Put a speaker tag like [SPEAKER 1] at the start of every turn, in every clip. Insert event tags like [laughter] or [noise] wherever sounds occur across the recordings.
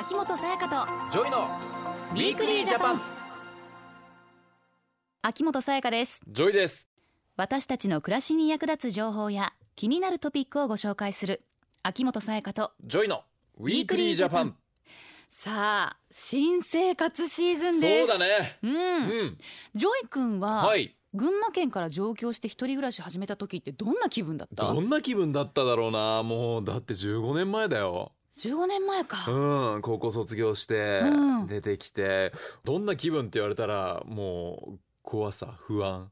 [SPEAKER 1] 秋元才加と
[SPEAKER 2] JOYの Weekly Japan。
[SPEAKER 1] 秋元才加です。
[SPEAKER 2] JOYです。
[SPEAKER 1] 私たちの暮らしに役立つ情報や気になるトピックをご紹介する秋元才加と
[SPEAKER 2] JOYの Weekly Japan。
[SPEAKER 1] さあ新生活シーズン
[SPEAKER 2] そう
[SPEAKER 1] です
[SPEAKER 2] だね。
[SPEAKER 1] うん、
[SPEAKER 2] うん。
[SPEAKER 1] JOY君は、
[SPEAKER 2] はい。
[SPEAKER 1] 群馬県から上京して一人暮らし始めた時ってどんな気分だった？
[SPEAKER 2] どんな気分だっただろうな。もうだって15年前だよ
[SPEAKER 1] 15年前か、
[SPEAKER 2] うん高校卒業して
[SPEAKER 1] うん。
[SPEAKER 2] 出てきてどんな気分って言われたらもう怖さ不安。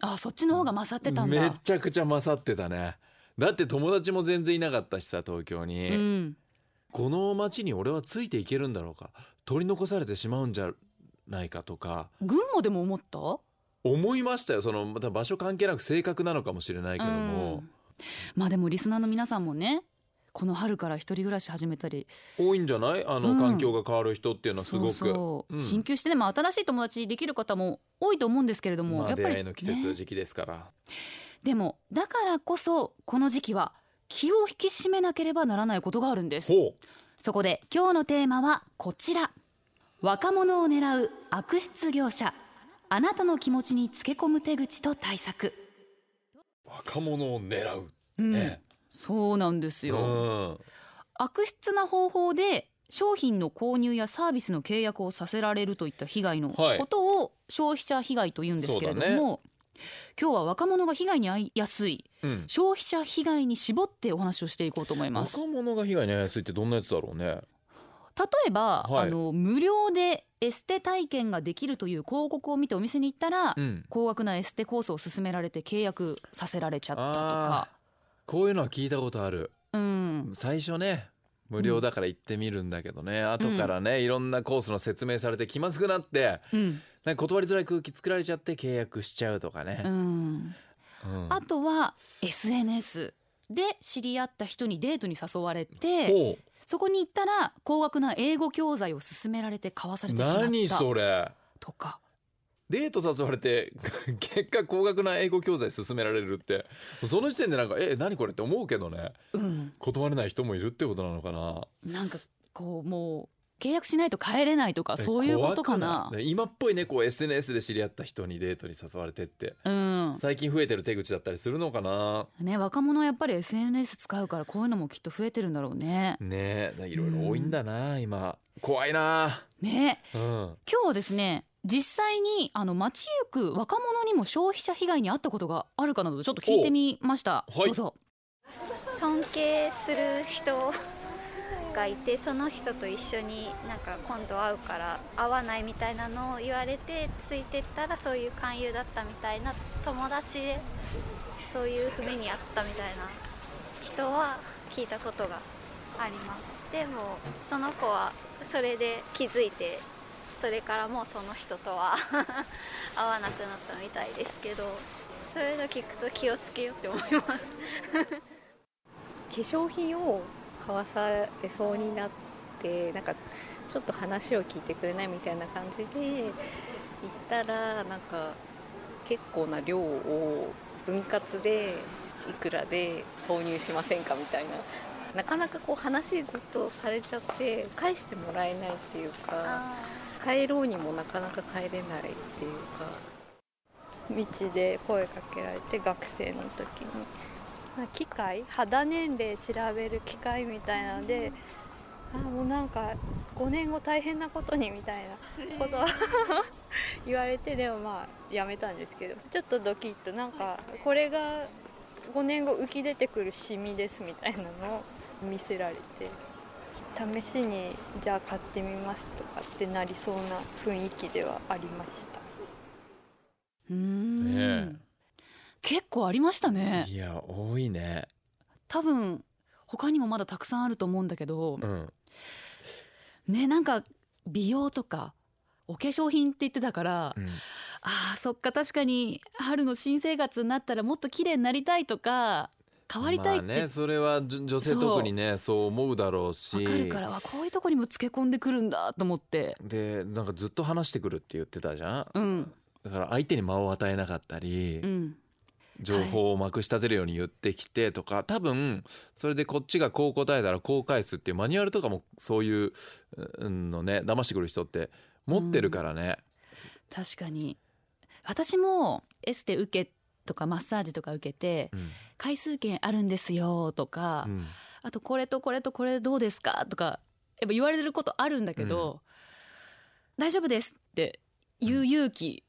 [SPEAKER 1] あそっちの方が勝ってたんだ。
[SPEAKER 2] めちゃくちゃ勝ってたね。だって友達も全然いなかったしさ東京に、
[SPEAKER 1] うん。
[SPEAKER 2] この街に俺はついていけるんだろうか。取り残されてしまうんじゃないかとか。
[SPEAKER 1] 群馬でも思った？
[SPEAKER 2] 思いましたよ。そのまた場所関係なく性格なのかもしれないけども、
[SPEAKER 1] うん。まあでもリスナーの皆さんもねこの春から一人暮らし始めたり。
[SPEAKER 2] 多いんじゃない？あの、
[SPEAKER 1] うん。
[SPEAKER 2] 環境が変わる人っていうのはすごく。
[SPEAKER 1] 進級してね、まあ、新しい友達できる方も多いと思うんですけれども、
[SPEAKER 2] まあ、
[SPEAKER 1] やっぱり、
[SPEAKER 2] 出会いの季節、
[SPEAKER 1] ね。
[SPEAKER 2] 時期ですから。
[SPEAKER 1] でもだからこそこの時期は気を引き締めなければならないことがあるんです。
[SPEAKER 2] ほ
[SPEAKER 1] そこで今日のテーマはこちら。若者を狙う悪質業者。あなたの気持ちにつけ込む手口と対策、
[SPEAKER 2] う若者を狙う
[SPEAKER 1] うん。
[SPEAKER 2] ね、
[SPEAKER 1] そうなんです
[SPEAKER 2] う
[SPEAKER 1] よ、
[SPEAKER 2] ん
[SPEAKER 1] 悪質な方法で商品の購入やサービスの契約をさせられるといった被害の
[SPEAKER 2] はい。
[SPEAKER 1] ことを消費者被害と言うんですけれども、今日は若者が被害に遭いやすい。
[SPEAKER 2] うん。
[SPEAKER 1] 消費者被害に絞ってお話をしていこうと思います。
[SPEAKER 2] 若者が被害に遭いやすいってどんなやつだろうね。
[SPEAKER 1] 例えば、
[SPEAKER 2] はい。
[SPEAKER 1] あの無料でエステ体験ができるという広告を見てお店に行ったら、
[SPEAKER 2] うん。
[SPEAKER 1] 高額なエステコースを勧められて契約させられちゃったとか
[SPEAKER 2] こういうのは聞いたことある。
[SPEAKER 1] うん。
[SPEAKER 2] 最初ね無料だから行ってみるんだけどね、後からねいろんなコースの説明されて気まずくなって
[SPEAKER 1] うん。
[SPEAKER 2] なんか断りづらい空気作られちゃって契約しちゃうとかね。
[SPEAKER 1] う、ん。
[SPEAKER 2] うん。
[SPEAKER 1] あとは SNS で知り合った人にデートに誘われて
[SPEAKER 2] ほ
[SPEAKER 1] そこに行ったら高額な英語教材を勧められて買わさ
[SPEAKER 2] う
[SPEAKER 1] れてしまった。
[SPEAKER 2] 何それ。
[SPEAKER 1] とか
[SPEAKER 2] デート誘われて [laughs] 結果高額な英語教材勧められるって。その時点でなんかえ何これって思うけどね。
[SPEAKER 1] うん。
[SPEAKER 2] 断れない人もいるってことなのかな。
[SPEAKER 1] なんかこうもう契約しないと帰れないとかそういうことかな。
[SPEAKER 2] 怖くい？今っぽいねこう SNS で知り合った人にデートに誘われてって。
[SPEAKER 1] うん。
[SPEAKER 2] 最近増えてる手口だったりするのかな。
[SPEAKER 1] ね若者はやっぱり SNS 使うからこういうのもきっと増えてるんだろうね。
[SPEAKER 2] ねえいろいろ多いんだな、今。怖いな。
[SPEAKER 1] ね。
[SPEAKER 2] うん。
[SPEAKER 1] 今日はですね実際にあの街行く若者にも消費者被害に遭ったことがあるかなどちょっと聞いてみました。
[SPEAKER 2] おはい。
[SPEAKER 1] どうぞ。
[SPEAKER 3] 尊敬する人がいてその人と一緒になんか今度会うから会わないみたいなのを言われてついてったらそういう勧誘だったみたいな友達でそういう不目にあったみたいな人は聞いたことがありますでもその子はそれで気づいてそれからもうその人とは [laughs] 会わなくなったみたいですけどそういうの聞くと気をつけようって思います。[laughs]
[SPEAKER 4] 化粧品を買わされそうになってなんかちょっと話を聞いてくれないみたいな感じで行ったらなんか結構な量を分割でいくらで購入しませんかみたいな。なかなかこう話ずっとされちゃって返してもらえないっていうか帰ろうにもなかなか帰れないっていうか
[SPEAKER 5] 道で声かけられて学生の時に。な機械肌年齢調べる機械みたいなのであもうなんか5年後大変なことにみたいなことは [laughs] 言われてでもまあやめたんですけどちょっとドキッとなんかこれが5年後浮き出てくるシミですみたいなのを見せられて試しにじゃあ買ってみますとかってなりそうな雰囲気ではありました。
[SPEAKER 1] うーん、
[SPEAKER 2] ね
[SPEAKER 1] 結構ありましたね。
[SPEAKER 2] いや多いね。
[SPEAKER 1] 多分他にもまだたくさんあると思うんだけど
[SPEAKER 2] うん。
[SPEAKER 1] ねなんか美容とかお化粧品って言ってたから、
[SPEAKER 2] うん。
[SPEAKER 1] あーそっか確かに春の新生活になったらもっと綺麗になりたいとか変わりたいって。
[SPEAKER 2] まあねそれはじ女性特にねそう。思うだろうし。
[SPEAKER 1] わかるからはこういうとこにもつけ込んでくるんだと思って。
[SPEAKER 2] でなんかずっと話してくるって言ってたじゃん。
[SPEAKER 1] うん。
[SPEAKER 2] だから相手に間を与えなかったり、
[SPEAKER 1] うん。
[SPEAKER 2] 情報をまくし立てるように言ってきてとか、多分それでこっちがこう答えたらこう返すっていうマニュアルとかもそういううんのね騙してくる人って持ってるからね。
[SPEAKER 1] 確かに。私もエステ受けとかマッサージとか受けて
[SPEAKER 2] うん
[SPEAKER 1] 回数券あるんですよとか、
[SPEAKER 2] うん
[SPEAKER 1] あとこれとこれとこれどうですか？とかやっぱ言われることあるんだけど、大丈夫ですって言う勇気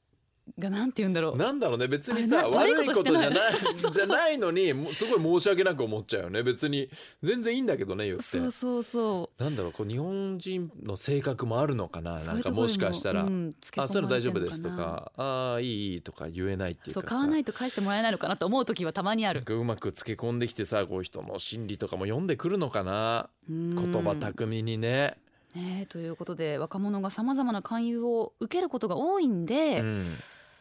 [SPEAKER 1] がなんて言うんだろう、
[SPEAKER 2] なんだろうね。別にさ悪いこ
[SPEAKER 1] とと
[SPEAKER 2] じゃない [laughs] じゃないのにもうすごい申し訳なく思っちゃうよね。別に全然いいんだけどね言って。
[SPEAKER 1] そうそうそ
[SPEAKER 2] なんだろうこう日本人の性格もあるのかな
[SPEAKER 1] う
[SPEAKER 2] なんかもしかしたら、
[SPEAKER 1] うん
[SPEAKER 2] あそういうの大丈夫ですとか。ああいいいいとか言えないっていうかさ。
[SPEAKER 1] そう買わないと返してもらえないのかなと思う時はたまにある。
[SPEAKER 2] うまくつけ込んできてさこう人の心理とかも読んでくるのかな。
[SPEAKER 1] 言
[SPEAKER 2] 言葉巧みにね、
[SPEAKER 1] ねえということで若者がさまざまな勧誘を受けることが多いんで、
[SPEAKER 2] うん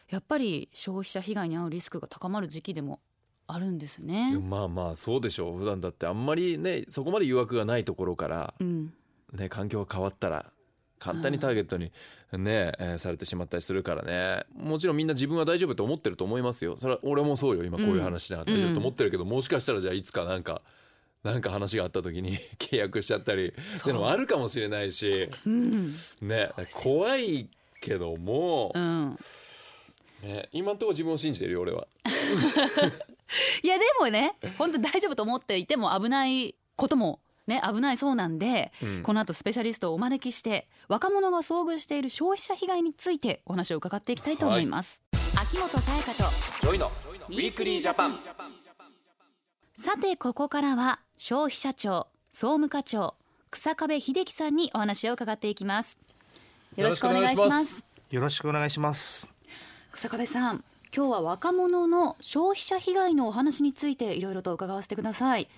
[SPEAKER 1] やっぱり消費者被害に遭うリスクが高まる時期でもあるんですね。
[SPEAKER 2] まあまあそうでしょう。普段だってあんまりねそこまで誘惑がないところから、
[SPEAKER 1] うん、
[SPEAKER 2] ね、環境が変わったら簡単にターゲットにね、えーされてしまったりするからね。もちろんみんな自分は大丈夫と思ってると思いますよ。それは俺もそうよ。今こういう話しながら大丈夫と思ってるけど、もしかしたらじゃあいつかなんかなんか話があった時に [laughs] 契約しちゃったりっていうのもあるかもしれないし。
[SPEAKER 1] うん、
[SPEAKER 2] ね怖いけども
[SPEAKER 1] う、ん、
[SPEAKER 2] ね、今んところ自分を信じてるよ俺は。[laughs]
[SPEAKER 1] いやでもね本当に大丈夫と思っていても危ないこともね危ないそうなんで、
[SPEAKER 2] うん
[SPEAKER 1] この後スペシャリストをお招きして若者が遭遇している消費者被害についてお話を伺っていきたいと思います。秋元才加と
[SPEAKER 2] JOYの Weekly Japan
[SPEAKER 1] さてここからは消費者庁総務課長日下部英紀さんにお話を伺っていきますよろしくお願いしま
[SPEAKER 2] す
[SPEAKER 6] よろしくお願いします。
[SPEAKER 1] 草壁さん今日は若者の消費者被害のお話についていろいろと伺わせてください。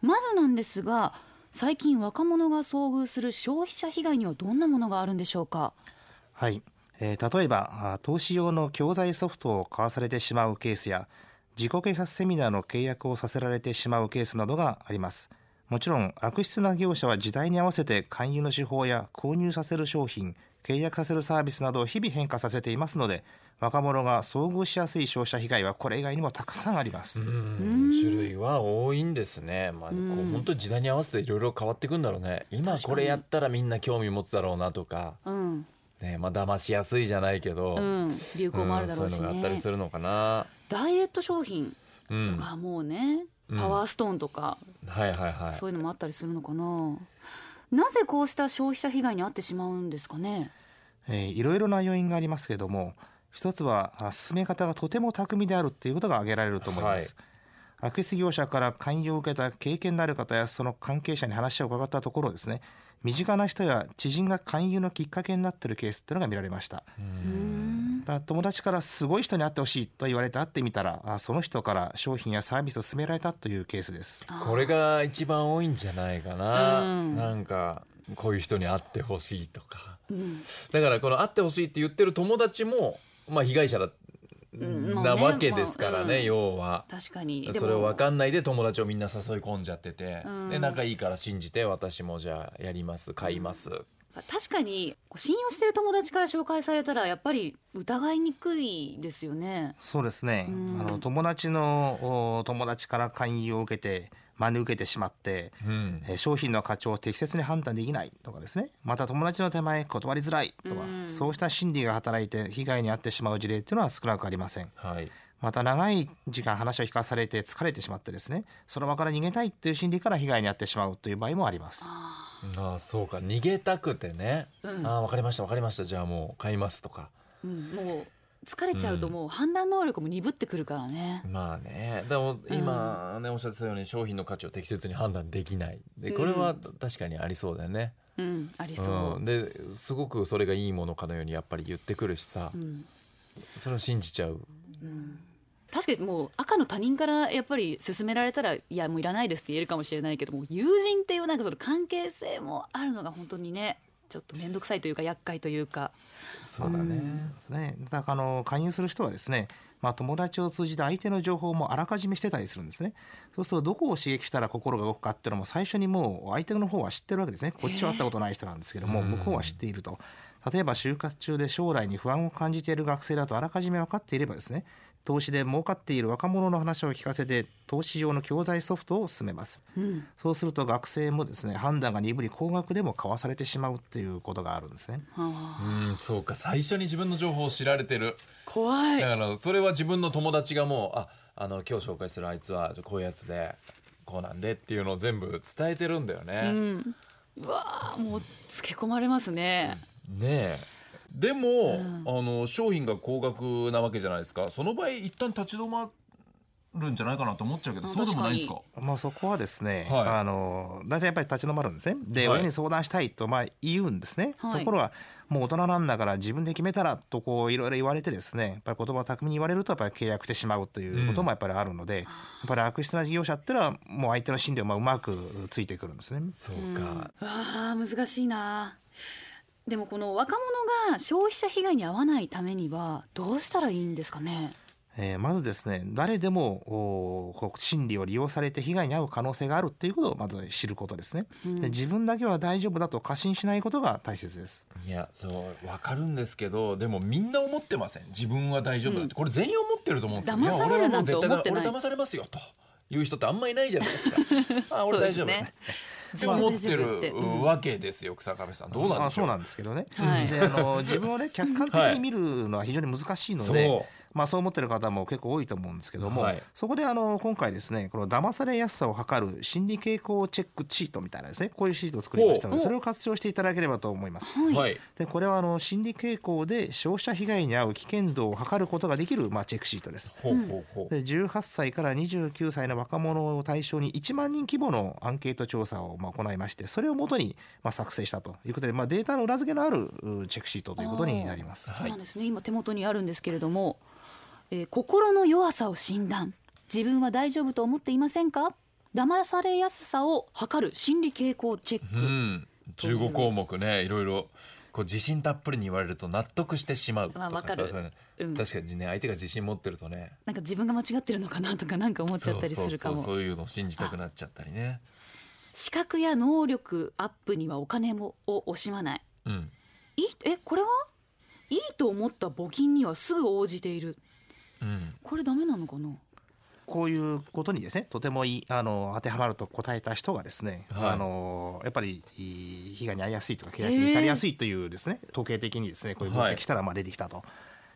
[SPEAKER 1] まずなんですが最近若者が遭遇する消費者被害にはどんなものがあるんでしょうか？
[SPEAKER 6] はい、えー例えば投資用の教材ソフトを買わされてしまうケースや自己啓発セミナーの契約をさせられてしまうケースなどがあります。もちろん悪質な業者は時代に合わせて勧誘の手法や購入させる商品契約させるサービスなどを日々変化させていますので若者が遭遇しやすい消費者被害はこれ以外にもたくさんあります、
[SPEAKER 2] うん種類は多いんですね、まあ、こ
[SPEAKER 1] う
[SPEAKER 2] 本当に時代に合わせていろいろ変わっていくんだろうね。今これやったらみんな興味持つだろうなとか、
[SPEAKER 1] うん、
[SPEAKER 2] ねまあ騙しやすいじゃないけど、
[SPEAKER 1] うん、流行もあるだろうし
[SPEAKER 2] んそういうのがあったり
[SPEAKER 1] ね
[SPEAKER 2] するのかな、
[SPEAKER 1] ダイエット商品
[SPEAKER 2] うん、
[SPEAKER 1] とかもうね、
[SPEAKER 2] うん。
[SPEAKER 1] パワーストーンとか、
[SPEAKER 2] はいはいはい。
[SPEAKER 1] そういうのもあったりするのかななぜこうした消費者被害に遭ってしまうんですかね？
[SPEAKER 6] えーいろいろな要因がありますけれども一つはあ進め方がとても巧みであるっていうことが挙げられると思います、悪質業者から勧誘を受けた経験のある方やその関係者に話を伺ったところですね身近な人や知人が勧誘のきっかけになっているケースっていうのが見られました友達からすごい人に会ってほしいと言われて会ってみたらあその人から商品やサービスを勧められたというケースです。
[SPEAKER 2] これが一番多いんじゃないかな、
[SPEAKER 1] うん。
[SPEAKER 2] なんかこういう人に会ってほしいとか。
[SPEAKER 1] うん。
[SPEAKER 2] だからこの会ってほしいって言ってる友達もまあ被害者だ、なわけですからね、要は。
[SPEAKER 1] 確かに。
[SPEAKER 2] それを分かんないで友達をみんな誘い込んじゃってて、
[SPEAKER 1] うん。
[SPEAKER 2] で仲いいから信じて私もじゃあやります買います、
[SPEAKER 1] 確かに信用してる友達から紹介されたらやっぱり疑いにくいですよね。
[SPEAKER 6] そうですね、
[SPEAKER 1] うん。
[SPEAKER 6] あの友達のお友達から勧誘を受けて真似受けてしまって
[SPEAKER 2] うん。
[SPEAKER 6] えー商品の価値を適切に判断できないとかですね。また友達の手前断りづらいとか、
[SPEAKER 1] うん。
[SPEAKER 6] そうした心理が働いて被害に遭ってしまう事例っていうのは少なくありません。
[SPEAKER 2] はい。
[SPEAKER 6] また長い時間話を聞かされて疲れてしまってですね。その場から逃げたいっていう心理から被害に遭ってしまうという場合もあります。
[SPEAKER 1] あ
[SPEAKER 2] ああそうか。逃げたくてね、
[SPEAKER 1] うん。
[SPEAKER 2] ああ分かりました分かりました。じゃあもう買いますとか。
[SPEAKER 1] ーうん。もう疲れちゃうともう判断能力も鈍ってくるからね。
[SPEAKER 2] まあね。でも今ね、おっしゃってたように商品の価値を適切に判断できない。でこれは確かにありそうだよね、
[SPEAKER 1] うん、ありそう。
[SPEAKER 2] ん、ですごくそれがいいものかのようにやっぱり言ってくるしさ、
[SPEAKER 1] うん。
[SPEAKER 2] それを信じちゃう。
[SPEAKER 1] うん確かにもう赤の他人からやっぱり勧められたらいやもういらないですって言えるかもしれないけども友人っていうなんかその関係性もあるのが本当にねちょっと面倒くさいというか厄介というか
[SPEAKER 2] そうだね、
[SPEAKER 6] そうですね。だからあの勧誘する人はですねまあ、友達を通じて相手の情報もあらかじめしてたりするんですね。そうするとどこを刺激したら心が動くかっていうのも最初にもう相手の方は知ってるわけですね。こっちは会ったことない人なんですけども
[SPEAKER 2] うん
[SPEAKER 6] 向こうは知っていると。例えば就活中で将来に不安を感じている学生だとあらかじめ分かっていればですね投資で儲かっている若者の話を聞かせて投資用の教材ソフトを進めます。
[SPEAKER 1] うん。
[SPEAKER 6] そうすると学生もですね判断が鈍り高額でも買わされてしまうっていうことがあるんですね。
[SPEAKER 1] あ
[SPEAKER 2] う
[SPEAKER 1] ー
[SPEAKER 2] んそうか。最初に自分の情報を知られてる。
[SPEAKER 1] 怖い。
[SPEAKER 2] だからそれは自分の友達がもうああの今日紹介するあいつはこういうやつでこうなんでっていうのを全部伝えてるんだよ
[SPEAKER 1] う
[SPEAKER 2] ね、
[SPEAKER 1] ん。うわーもうつけ込まれますね。
[SPEAKER 2] ねえでも、
[SPEAKER 1] うん。
[SPEAKER 2] あの商品が高額なわけじゃないですか。その場合一旦立ち止まるんじゃないかなと思っちゃうけど
[SPEAKER 1] うん
[SPEAKER 2] そうでもないですか？
[SPEAKER 6] まあそこはですね、
[SPEAKER 2] はい。
[SPEAKER 6] あの大体やっぱり立ち止まるんですね。で、
[SPEAKER 2] はい。
[SPEAKER 6] 親に相談したいとまあ言うんですね、
[SPEAKER 1] はい。
[SPEAKER 6] ところがもう大人なんだから自分で決めたらとこういろいろ言われてですねやっぱり言葉を巧みに言われるとやっぱり契約してしまうということもやっぱりあるので、やっぱり悪質な事業者っていうのはもう相手の心理をまあうまくついてくるんですね。
[SPEAKER 2] そう
[SPEAKER 1] うん。
[SPEAKER 2] か、
[SPEAKER 1] あー難しいなでもこの若者が消費者被害に遭わないためにはどうしたらいいんですかね？
[SPEAKER 6] えーまずですね誰でもおこう心理を利用されて被害に遭う可能性があるっていうことをまず知ることですね、
[SPEAKER 1] うん。
[SPEAKER 6] で自分だけは大丈夫だと過信しないことが大切です。
[SPEAKER 2] いやそうわかるんですけどでもみんな思ってません。自分は大丈夫だって、
[SPEAKER 1] うん。
[SPEAKER 2] これ全員思ってると思うんですよ。
[SPEAKER 1] 騙されるなんて思ってない。
[SPEAKER 2] 俺騙されますよという人ってあんまいないじゃないですか。[laughs] あ俺大丈夫だ、
[SPEAKER 1] そうですね
[SPEAKER 2] 思ってるわけですよ草壁さん。どうなんでしょう？
[SPEAKER 6] まあそうなんですけどね、
[SPEAKER 1] はい。
[SPEAKER 6] であの自分をね客観的に見るのは非常に難しいので、まあ、そう思ってる方も結構多いと思うんですけども、
[SPEAKER 2] はい。
[SPEAKER 6] そこであの今回ですねこの騙されやすさを測る心理傾向チェックシートみたいなですねこういうシートを作りましたのでそれを活用していただければと思います。
[SPEAKER 1] はい、
[SPEAKER 2] はい
[SPEAKER 6] でこれはあの心理傾向で消費者被害に遭う危険度を測ることができる、まあ、チェックシートです。
[SPEAKER 2] ほうほうほう。
[SPEAKER 6] で18歳から29歳の若者を対象に1万人規模のアンケート調査をまあ行いましてそれをもとにまあ作成したということで、まあ、データの裏付けのあるうチェックシートということになります。
[SPEAKER 1] そうなんですね。今手元にあるんですけれども、えー心の弱さを診断。自分は大丈夫と思っていませんか？騙されやすさを測る心理傾向チェック、
[SPEAKER 2] うん。15項目ね。いろいろこう自信たっぷりに言われると納得してしまうとかさ
[SPEAKER 1] まあわかる。
[SPEAKER 2] そう
[SPEAKER 1] ん。
[SPEAKER 2] 確かにね相手が自信持ってるとね。
[SPEAKER 1] なんか自分が間違ってるのかなとかなんか思っちゃったりするかも。
[SPEAKER 2] そういうのを信じたくなっちゃったりね。
[SPEAKER 1] 資格や能力アップにはお金もを惜しまない。
[SPEAKER 2] うん。
[SPEAKER 1] いいえこれは？いいと思った募金にはすぐ応じている
[SPEAKER 2] うん。
[SPEAKER 1] これダメなのかな？
[SPEAKER 6] こういうことにですねとてもいいあの当てはまると答えた人がですね、
[SPEAKER 2] はい。
[SPEAKER 6] あのやっぱりいい被害に遭いやすいとか契約に至りやすいというですね統計的にですねこういう分析したらまあ出てきたと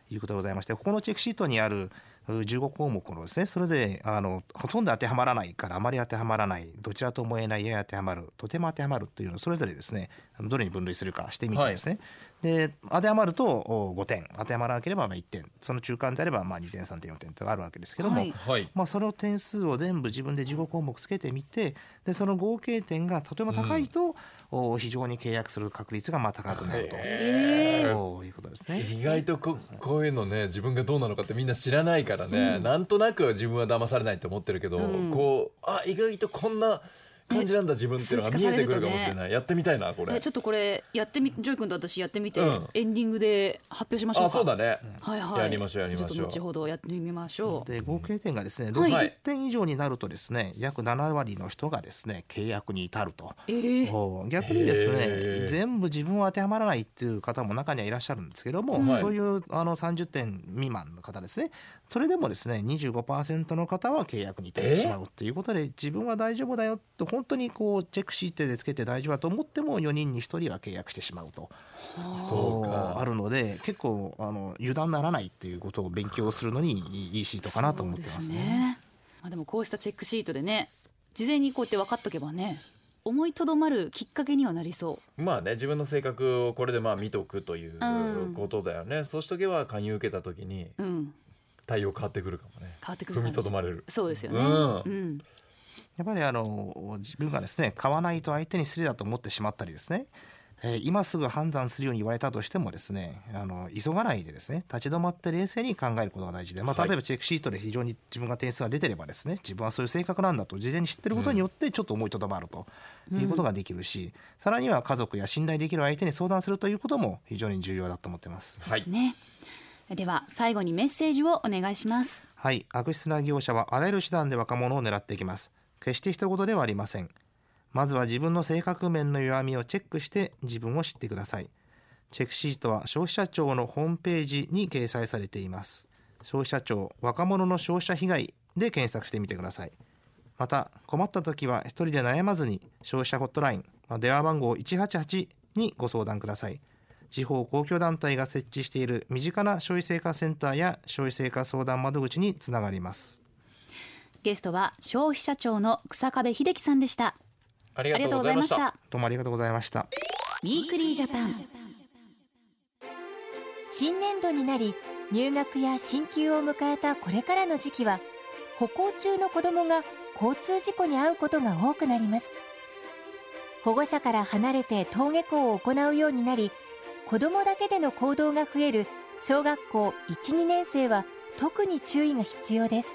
[SPEAKER 6] いうことでございまして、ここのチェックシートにあるう15項目のですねそれであのほとんど当てはまらないからあまり当てはまらないどちらとも言えないやや当てはまるとても当てはまるというのをそれぞれですねどれに分類するかしてみてですね、で当てはまるとお5点。当てはまらなければまあ1点。その中間であればまあ2点3点4点とあるわけですけども、
[SPEAKER 1] はい。
[SPEAKER 2] はい。
[SPEAKER 6] まあ、その点数を全部自分で15項目つけてみてでその合計点がとても高いと、お非常に契約する確率がまあ高くなると、いうことですね。
[SPEAKER 2] 意外とここういうのね自分がどうなのかってみんな知らないからね、なんとなく自分は騙されないって思ってるけど、
[SPEAKER 1] うん。
[SPEAKER 2] こうあ意外とこんな感じなんだ自分っていうのが見えてくるかもしれない、やってみたいなこれ。
[SPEAKER 1] えちょっとこれやってみ JOY君と私やってみて、
[SPEAKER 2] うん。
[SPEAKER 1] エンディングで発表しましょう
[SPEAKER 2] あ
[SPEAKER 1] か
[SPEAKER 2] そうだね、
[SPEAKER 1] はいはい。
[SPEAKER 2] やりましょうやりましょう。
[SPEAKER 1] ちょっと後ほどやってみましょう、
[SPEAKER 6] で合計点がですね
[SPEAKER 1] はい。
[SPEAKER 6] 60点以上になるとですね約7割の人がですね契約に至ると。
[SPEAKER 1] え
[SPEAKER 6] 逆にですね全部自分は当てはまらないっていう方も中にはいらっしゃるんですけども、
[SPEAKER 2] はい。
[SPEAKER 6] そういうあの30点未満の方ですねそれでもですね25%の方は契約に至ってしまうっていうことで自分は大丈夫だよと本当にこうチェックシートでつけて大丈夫だと思っても4人に1人は契約してしまうと。
[SPEAKER 2] そうか。
[SPEAKER 6] あるので結構あの油断ならないっていうことを勉強するのにいいシートかなと思ってますね。
[SPEAKER 1] ね。まあ、でもこうしたチェックシートでね事前にこうやって分かっとけばね思いとどまるきっかけにはなりそ
[SPEAKER 2] まあね自分の性格をこれでまあ見とくという
[SPEAKER 1] うん
[SPEAKER 2] ことだよね、そうしとけば勧誘受けた時に
[SPEAKER 1] ううん
[SPEAKER 2] 対応変わってくるかもね。
[SPEAKER 1] 変わってくる
[SPEAKER 2] 踏みとどまれる。
[SPEAKER 1] そうですよね。
[SPEAKER 2] うん。
[SPEAKER 1] うん
[SPEAKER 6] やっぱりあの自分がですね買わないと相手に失礼だと思ってしまったりですね、えー今すぐ判断するように言われたとしてもですねあの急がないでですね立ち止まって冷静に考えることが大事で、まあ、
[SPEAKER 2] はい。
[SPEAKER 6] 例えばチェックシートで非常に自分が点数が出てればですね自分はそういう性格なんだと事前に知ってることによってちょっと思いとどまるということができるし、さらには家族や信頼できる相手に相談するということも非常に重要だと思ってます。
[SPEAKER 2] はい。
[SPEAKER 1] ですねでは最後にメッセージをお願いします
[SPEAKER 6] はい、悪質な業者はあらゆる手段で若者を狙っていきます。決して一言ではありません。まずは自分の性格面の弱みをチェックして自分を知ってください。チェックシートは消費者庁のホームページに掲載されています。消費者庁若者の消費者被害で検索してみてくださいまた困った時は一人で悩まずに消費者ホットライン電話番号188にご相談ください地方公共団体が設置している身近な消費生活センターや消費生活相談窓口につながります。
[SPEAKER 1] ゲストは消費者庁の日下部英紀さんでした。
[SPEAKER 2] あり
[SPEAKER 1] がとうございました。
[SPEAKER 6] どうもありがとうございました。
[SPEAKER 1] Weekly Japan。
[SPEAKER 7] 新年度になり入学や進級を迎えたこれからの時期は歩行中の子どもが交通事故に遭うことが多くなります。保護者から離れて登下校を行うようになり子どもだけでの行動が増える小学校12年生は特に注意が必要です。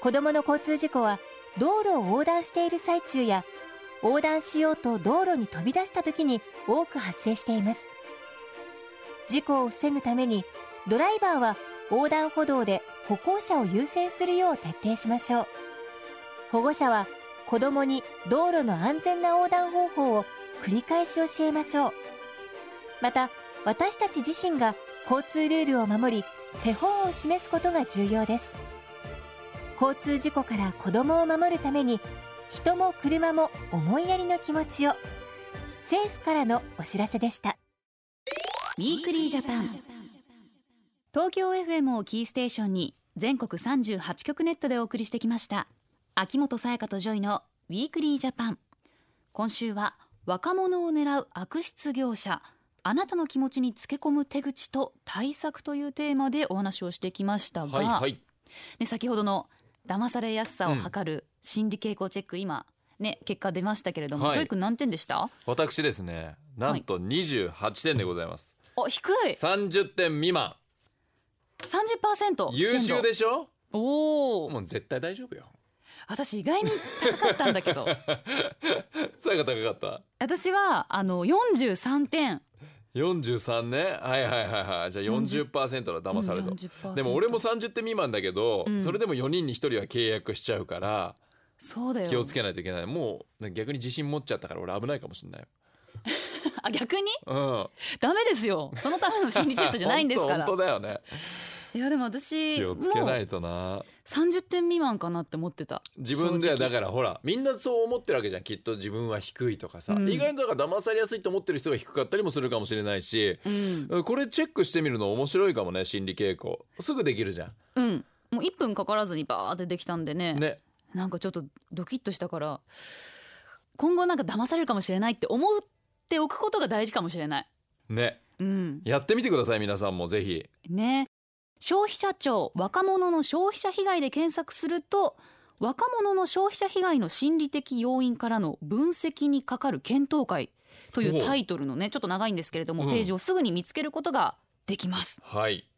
[SPEAKER 7] 子どもの交通事故は道路を横断している最中や横断しようと道路に飛び出した時に多く発生しています。事故を防ぐためにドライバーは横断歩道で歩行者を優先するよう徹底しましょう。保護者は子供に道路の安全な横断方法を繰り返し教えましょう。また私たち自身が交通ルールを守り手本を示すことが重要です。交通事故から子供を守るために人も車も思いやりの気持ちを政府からのお知らせでした。
[SPEAKER 1] Weekly Japan。東京 FM をキーステーションに全国38局ネットでお送りしてきました。秋元才加と JOYの Weekly Japan。今週は若者を狙う悪質業者あなたの気持ちにつけ込む手口と対策というテーマでお話をしてきましたが、
[SPEAKER 2] はいはい。
[SPEAKER 1] ね、先ほどの騙されやすさを測る心理傾向チェック、今ね結果出ましたけれども、
[SPEAKER 2] はい。
[SPEAKER 1] JOY君何点でした？
[SPEAKER 2] 私ですねなんと28点でございます、
[SPEAKER 1] お低い。
[SPEAKER 2] 30点未満。
[SPEAKER 1] 30%
[SPEAKER 2] 優秀でしょ？
[SPEAKER 1] おお
[SPEAKER 2] もう絶対大丈夫よ
[SPEAKER 1] 私意外に高かったんだけど。[laughs]
[SPEAKER 2] それが高かった？
[SPEAKER 1] 私はあの43点。
[SPEAKER 2] 43ね。はいはいはいはい。じゃあ40%だ騙されると、
[SPEAKER 1] 40%
[SPEAKER 2] でも俺も30点未満だけど、
[SPEAKER 1] うん。
[SPEAKER 2] それでも4人に1人は契約しちゃうから
[SPEAKER 1] そうだよ。
[SPEAKER 2] 気をつけないといけない。もう逆に自信持っちゃったから俺危ないかもしれないよ。[laughs]
[SPEAKER 1] あ逆に？
[SPEAKER 2] うん。
[SPEAKER 1] ダメですよ。そのための心理テストじゃないんですから。[laughs]
[SPEAKER 2] 本当だよね
[SPEAKER 1] いやでも私
[SPEAKER 2] 気をつけな
[SPEAKER 1] も
[SPEAKER 2] いうとな。
[SPEAKER 1] 30点未満かなって思ってた。
[SPEAKER 2] 自分ではだからほらみんなそう思ってるわけじゃんきっと自分は低いとかさ、
[SPEAKER 1] うん。
[SPEAKER 2] 意外とだから騙されやすいと思ってる人が低かったりもするかもしれないし、
[SPEAKER 1] うん。
[SPEAKER 2] これチェックしてみるの面白いかもね心理傾向。すぐできるじゃ
[SPEAKER 1] うん。もう1分かからずにバーってできたんでね。
[SPEAKER 2] んね。
[SPEAKER 1] なんかちょっとドキッとしたから今後なんか騙されるかもしれないって思っておくことが大事かもしれない。
[SPEAKER 2] ね。
[SPEAKER 1] うん。
[SPEAKER 2] やってみてください皆さんもぜひ。
[SPEAKER 1] ね消費者庁若者の消費者被害で検索すると若者の消費者被害の心理的要因からの分析にかかる検討会というタイトルのねちょっと長いんですけれども、
[SPEAKER 2] うん。
[SPEAKER 1] ページをすぐに見つけることができます。
[SPEAKER 2] はい。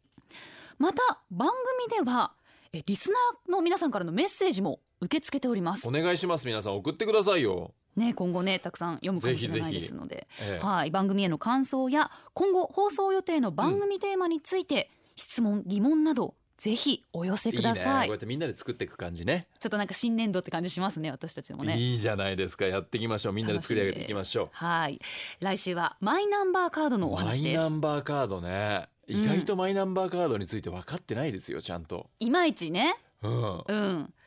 [SPEAKER 1] また番組ではえリスナーの皆さんからのメッセージも受け付けております。
[SPEAKER 2] お願いします。皆さん送ってくださいよ、
[SPEAKER 1] ね今後ねたくさん読むかもしれないですので。
[SPEAKER 2] ええ。
[SPEAKER 1] はい、番組への感想や今後放送予定の番組テーマについて、質問疑問などぜひお寄せ
[SPEAKER 2] い。いね。こ
[SPEAKER 1] ください
[SPEAKER 2] うやってみんなで作っていく感じね。
[SPEAKER 1] ちょっとなんか新年度って感じしますね私たちもね。
[SPEAKER 2] いいじゃないですか。やっていきましょう。みんなで作り上げていきましょう。
[SPEAKER 1] はい。来週はマイナンバーカードのお
[SPEAKER 2] マ
[SPEAKER 1] 話です。
[SPEAKER 2] イナンバーカードね。
[SPEAKER 1] うん
[SPEAKER 2] 意外とマイナンバーカードについて分かってないですよちゃんと、
[SPEAKER 1] いまいちね。
[SPEAKER 2] うん、
[SPEAKER 1] うん。まあ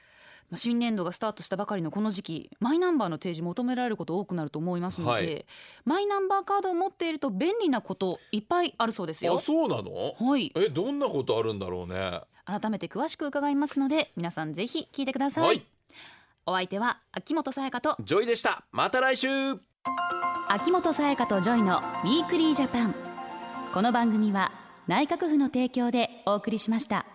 [SPEAKER 1] 新年度がスタートしたばかりのこの時期マイナンバーの提示求められること多くなると思いますので、
[SPEAKER 2] はい。
[SPEAKER 1] マイナンバーカードを持っていると便利なこといっぱいあるそうですよ。
[SPEAKER 2] あそうなの？
[SPEAKER 1] はい。
[SPEAKER 2] えどんなことあるんだろうね？
[SPEAKER 1] 改めて詳しく伺いますので皆さんぜひ聞いてください、
[SPEAKER 2] はい。
[SPEAKER 1] お相手は秋元才加と
[SPEAKER 2] JOYでした。また来週。
[SPEAKER 1] 秋元さやかと JOYの Weekly Japan。この番組は内閣府の提供でお送りしました